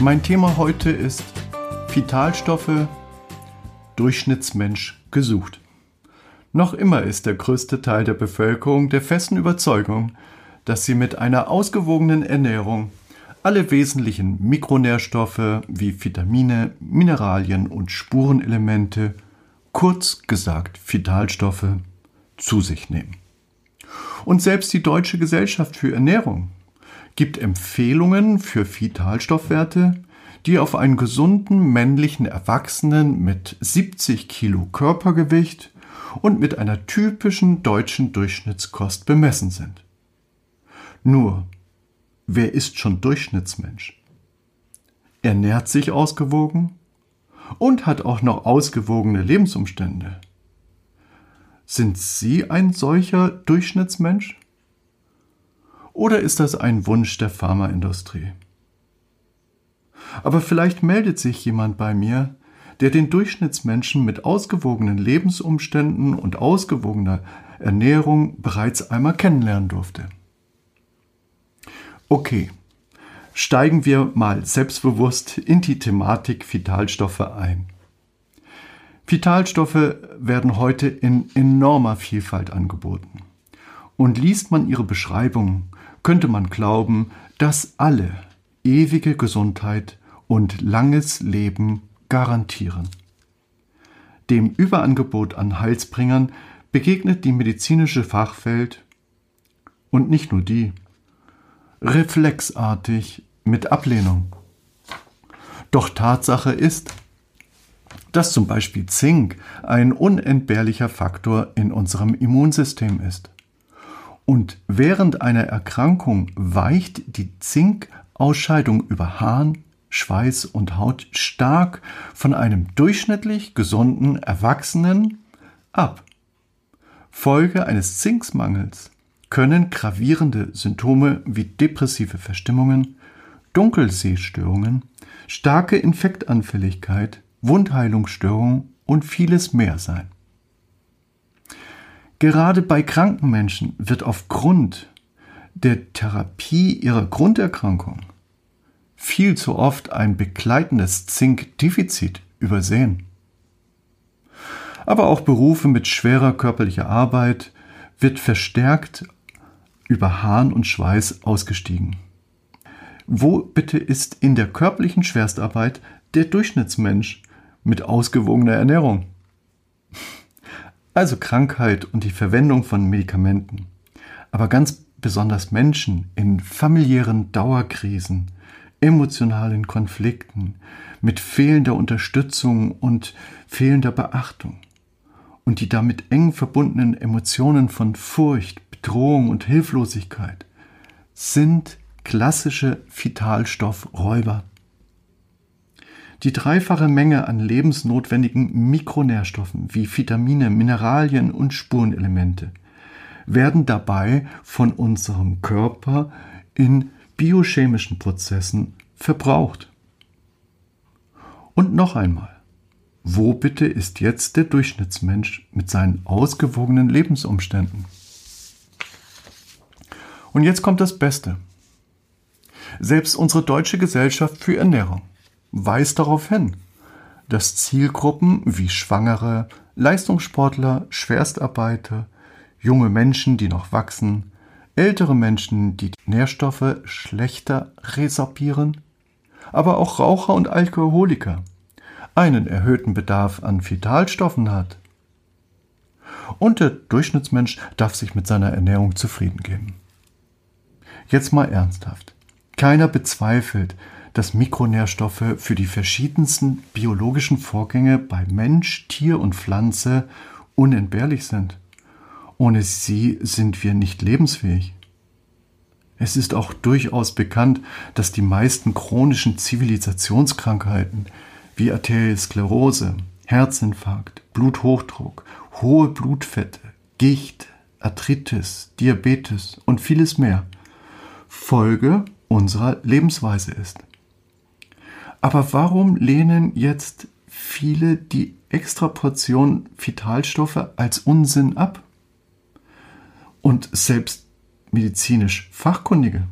Mein Thema heute ist Vitalstoffe Durchschnittsmensch gesucht. Noch immer ist der größte Teil der Bevölkerung der festen Überzeugung, dass sie mit einer ausgewogenen Ernährung alle wesentlichen Mikronährstoffe wie Vitamine, Mineralien und Spurenelemente, kurz gesagt Vitalstoffe, zu sich nehmen. Und selbst die Deutsche Gesellschaft für Ernährung gibt Empfehlungen für Vitalstoffwerte, die auf einen gesunden männlichen Erwachsenen mit 70 Kilo Körpergewicht und mit einer typischen deutschen Durchschnittskost bemessen sind. Nur, wer ist schon Durchschnittsmensch? Ernährt sich ausgewogen und hat auch noch ausgewogene Lebensumstände. Sind Sie ein solcher Durchschnittsmensch? Oder ist das ein Wunsch der Pharmaindustrie? Aber vielleicht meldet sich jemand bei mir, der den Durchschnittsmenschen mit ausgewogenen Lebensumständen und ausgewogener Ernährung bereits einmal kennenlernen durfte. Okay, steigen wir mal selbstbewusst in die Thematik Vitalstoffe ein. Vitalstoffe werden heute in enormer Vielfalt angeboten. Und liest man ihre Beschreibung, könnte man glauben, dass alle ewige Gesundheit und langes Leben garantieren. Dem Überangebot an Heilsbringern begegnet die medizinische Fachwelt und nicht nur die, reflexartig mit Ablehnung. Doch Tatsache ist, dass zum Beispiel Zink ein unentbehrlicher Faktor in unserem Immunsystem ist. Und während einer Erkrankung weicht die Zinkausscheidung über Harn, Schweiß und Haut stark von einem durchschnittlich gesunden Erwachsenen ab. Folge eines Zinksmangels können gravierende Symptome wie depressive Verstimmungen, Dunkelsehstörungen, starke Infektanfälligkeit, Wundheilungsstörungen und vieles mehr sein. Gerade bei kranken Menschen wird aufgrund der Therapie ihrer Grunderkrankung viel zu oft ein begleitendes Zinkdefizit übersehen. Aber auch Berufe mit schwerer körperlicher Arbeit wird verstärkt über Hahn und Schweiß ausgestiegen. Wo bitte ist in der körperlichen Schwerstarbeit der Durchschnittsmensch mit ausgewogener Ernährung? Also Krankheit und die Verwendung von Medikamenten. Aber ganz besonders Menschen in familiären Dauerkrisen, emotionalen Konflikten, mit fehlender Unterstützung und fehlender Beachtung und die damit eng verbundenen Emotionen von Furcht, Bedrohung und Hilflosigkeit sind klassische Vitalstoffräuber. Die dreifache Menge an lebensnotwendigen Mikronährstoffen wie Vitamine, Mineralien und Spurenelemente werden dabei von unserem Körper in biochemischen Prozessen verbraucht. Und noch einmal, wo bitte ist jetzt der Durchschnittsmensch mit seinen ausgewogenen Lebensumständen? Und jetzt kommt das Beste. Selbst unsere deutsche Gesellschaft für Ernährung weist darauf hin, dass Zielgruppen wie Schwangere, Leistungssportler, Schwerstarbeiter, junge Menschen, die noch wachsen, ältere Menschen, die, Nährstoffe schlechter resorbieren, aber auch Raucher und Alkoholiker einen erhöhten Bedarf an Vitalstoffen hat. Und der Durchschnittsmensch darf sich mit seiner Ernährung zufrieden geben. Jetzt mal ernsthaft. Keiner bezweifelt, dass Mikronährstoffe für die verschiedensten biologischen Vorgänge bei Mensch, Tier und Pflanze unentbehrlich sind Ohne sie sind wir nicht lebensfähig. Es ist auch durchaus bekannt, dass die meisten chronischen Zivilisationskrankheiten wie Arteriosklerose, Herzinfarkt, Bluthochdruck, hohe Blutfette, Gicht, Arthritis, Diabetes und vieles mehr Folge unserer Lebensweise ist. Aber warum lehnen jetzt viele die Extraportion Vitalstoffe als Unsinn ab? Und selbst medizinisch Fachkundige.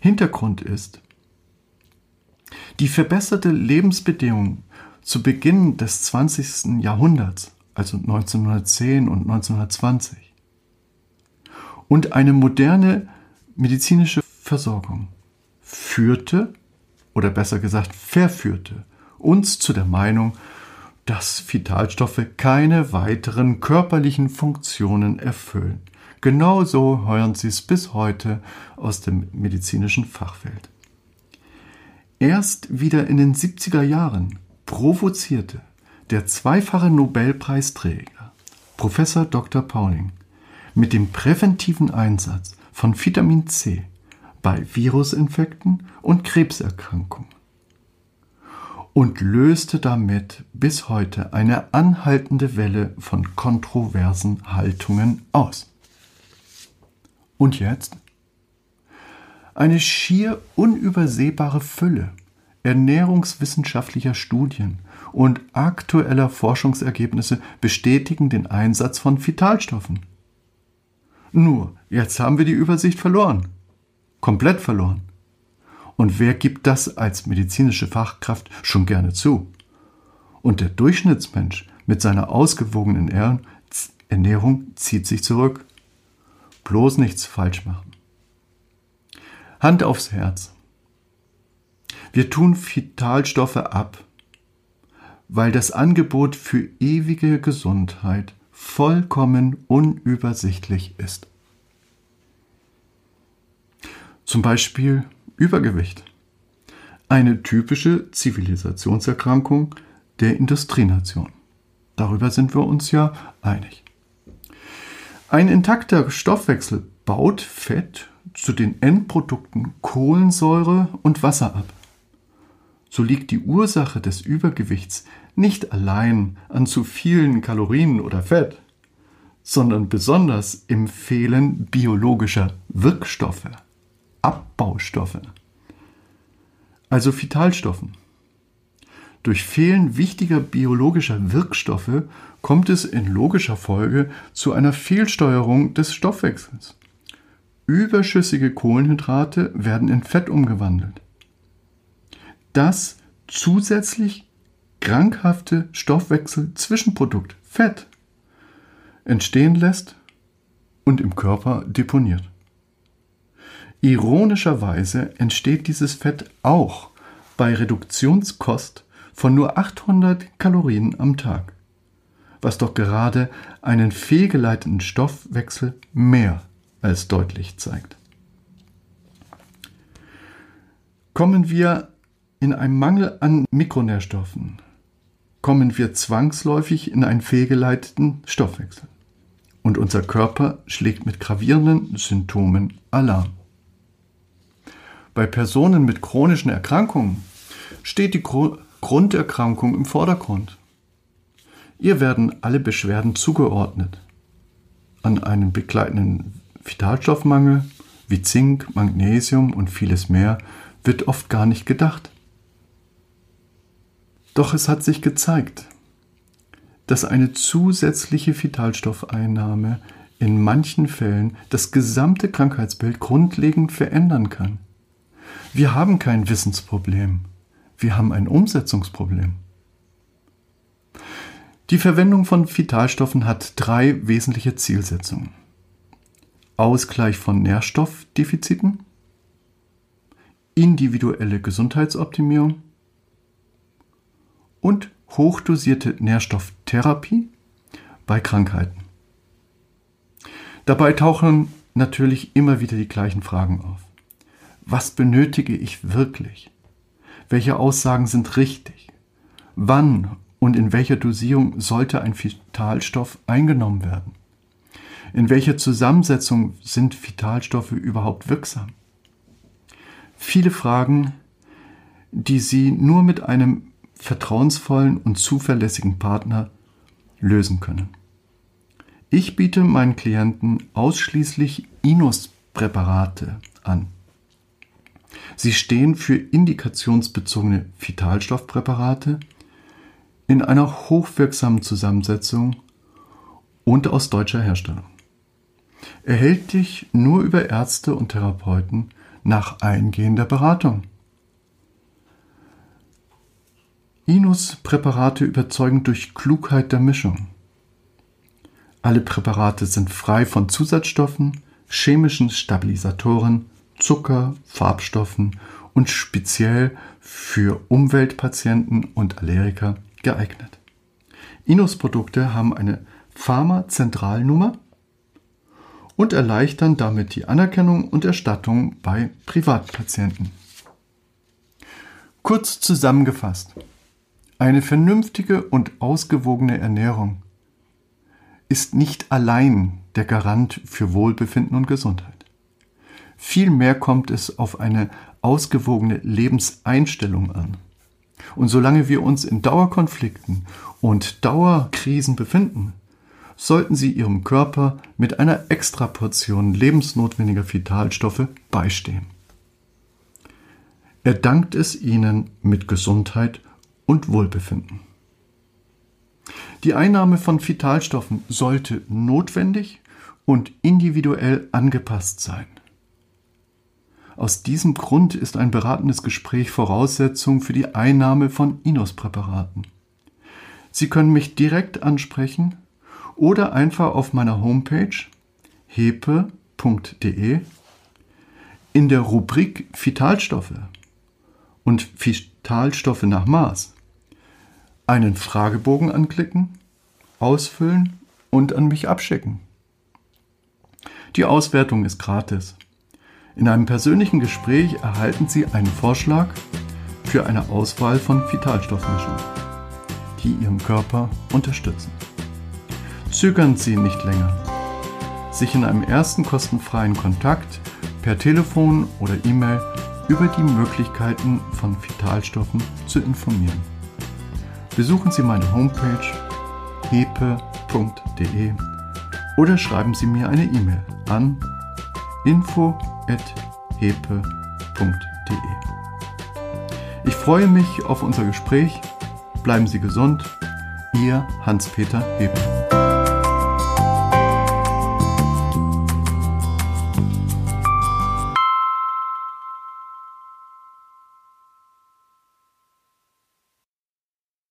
Hintergrund ist, die verbesserte Lebensbedingungen zu Beginn des 20. Jahrhunderts, also 1910 und 1920, und eine moderne medizinische Versorgung führte, oder besser gesagt verführte, uns zu der Meinung, dass Vitalstoffe keine weiteren körperlichen Funktionen erfüllen. Genauso hören Sie es bis heute aus dem medizinischen Fachfeld. Erst wieder in den 70er Jahren provozierte der zweifache Nobelpreisträger Professor Dr. Pauling mit dem präventiven Einsatz von Vitamin C bei Virusinfekten und Krebserkrankungen und löste damit bis heute eine anhaltende Welle von kontroversen Haltungen aus. Und jetzt? Eine schier unübersehbare Fülle ernährungswissenschaftlicher Studien und aktueller Forschungsergebnisse bestätigen den Einsatz von Vitalstoffen. Nur, jetzt haben wir die Übersicht verloren. Komplett verloren. Und wer gibt das als medizinische Fachkraft schon gerne zu? Und der Durchschnittsmensch mit seiner ausgewogenen Ernährung zieht sich zurück. Bloß nichts falsch machen. Hand aufs Herz. Wir tun Vitalstoffe ab, weil das Angebot für ewige Gesundheit vollkommen unübersichtlich ist. Zum Beispiel Übergewicht. Eine typische Zivilisationserkrankung der Industrienation. Darüber sind wir uns ja einig. Ein intakter Stoffwechsel baut Fett zu den Endprodukten Kohlensäure und Wasser ab. So liegt die Ursache des Übergewichts nicht allein an zu vielen Kalorien oder Fett, sondern besonders im Fehlen biologischer Wirkstoffe. Abbaustoffe, also Vitalstoffen. Durch Fehlen wichtiger biologischer Wirkstoffe kommt es in logischer Folge zu einer Fehlsteuerung des Stoffwechsels. Überschüssige Kohlenhydrate werden in Fett umgewandelt. Das zusätzlich krankhafte Stoffwechsel-Zwischenprodukt Fett entstehen lässt und im Körper deponiert. Ironischerweise entsteht dieses Fett auch bei Reduktionskost von nur 800 Kalorien am Tag, was doch gerade einen fehlgeleiteten Stoffwechsel mehr als deutlich zeigt. Kommen wir in einem Mangel an Mikronährstoffen, kommen wir zwangsläufig in einen fehlgeleiteten Stoffwechsel. Und unser Körper schlägt mit gravierenden Symptomen Alarm. Bei Personen mit chronischen Erkrankungen steht die Gru Grunderkrankung im Vordergrund. Ihr werden alle Beschwerden zugeordnet. An einen begleitenden Vitalstoffmangel wie Zink, Magnesium und vieles mehr wird oft gar nicht gedacht. Doch es hat sich gezeigt, dass eine zusätzliche Vitalstoffeinnahme in manchen Fällen das gesamte Krankheitsbild grundlegend verändern kann. Wir haben kein Wissensproblem, wir haben ein Umsetzungsproblem. Die Verwendung von Vitalstoffen hat drei wesentliche Zielsetzungen. Ausgleich von Nährstoffdefiziten, individuelle Gesundheitsoptimierung und hochdosierte Nährstofftherapie bei Krankheiten. Dabei tauchen natürlich immer wieder die gleichen Fragen auf. Was benötige ich wirklich? Welche Aussagen sind richtig? Wann und in welcher Dosierung sollte ein Vitalstoff eingenommen werden? In welcher Zusammensetzung sind Vitalstoffe überhaupt wirksam? Viele Fragen, die Sie nur mit einem vertrauensvollen und zuverlässigen Partner lösen können. Ich biete meinen Klienten ausschließlich Inus-Präparate an. Sie stehen für indikationsbezogene Vitalstoffpräparate in einer hochwirksamen Zusammensetzung und aus deutscher Herstellung. Erhältlich nur über Ärzte und Therapeuten nach eingehender Beratung. Inus-Präparate überzeugen durch Klugheit der Mischung. Alle Präparate sind frei von Zusatzstoffen, chemischen Stabilisatoren, Zucker, Farbstoffen und speziell für Umweltpatienten und Allergiker geeignet. Inus-Produkte haben eine Pharma-Zentralnummer und erleichtern damit die Anerkennung und Erstattung bei Privatpatienten. Kurz zusammengefasst. Eine vernünftige und ausgewogene Ernährung ist nicht allein der Garant für Wohlbefinden und Gesundheit. Vielmehr kommt es auf eine ausgewogene Lebenseinstellung an. Und solange wir uns in Dauerkonflikten und Dauerkrisen befinden, sollten Sie Ihrem Körper mit einer Extraportion lebensnotwendiger Vitalstoffe beistehen. Er dankt es Ihnen mit Gesundheit und Wohlbefinden. Die Einnahme von Vitalstoffen sollte notwendig und individuell angepasst sein. Aus diesem Grund ist ein beratendes Gespräch Voraussetzung für die Einnahme von Inus-Präparaten. Sie können mich direkt ansprechen oder einfach auf meiner Homepage hepe.de in der Rubrik Vitalstoffe und Vitalstoffe nach Maß einen Fragebogen anklicken, ausfüllen und an mich abschicken. Die Auswertung ist gratis. In einem persönlichen Gespräch erhalten Sie einen Vorschlag für eine Auswahl von Vitalstoffmischungen, die Ihren Körper unterstützen. Zögern Sie nicht länger, sich in einem ersten kostenfreien Kontakt per Telefon oder E-Mail über die Möglichkeiten von Vitalstoffen zu informieren besuchen Sie meine Homepage hepe.de oder schreiben Sie mir eine E-Mail an info@hepe.de. Ich freue mich auf unser Gespräch. Bleiben Sie gesund. Ihr Hans-Peter Hepe.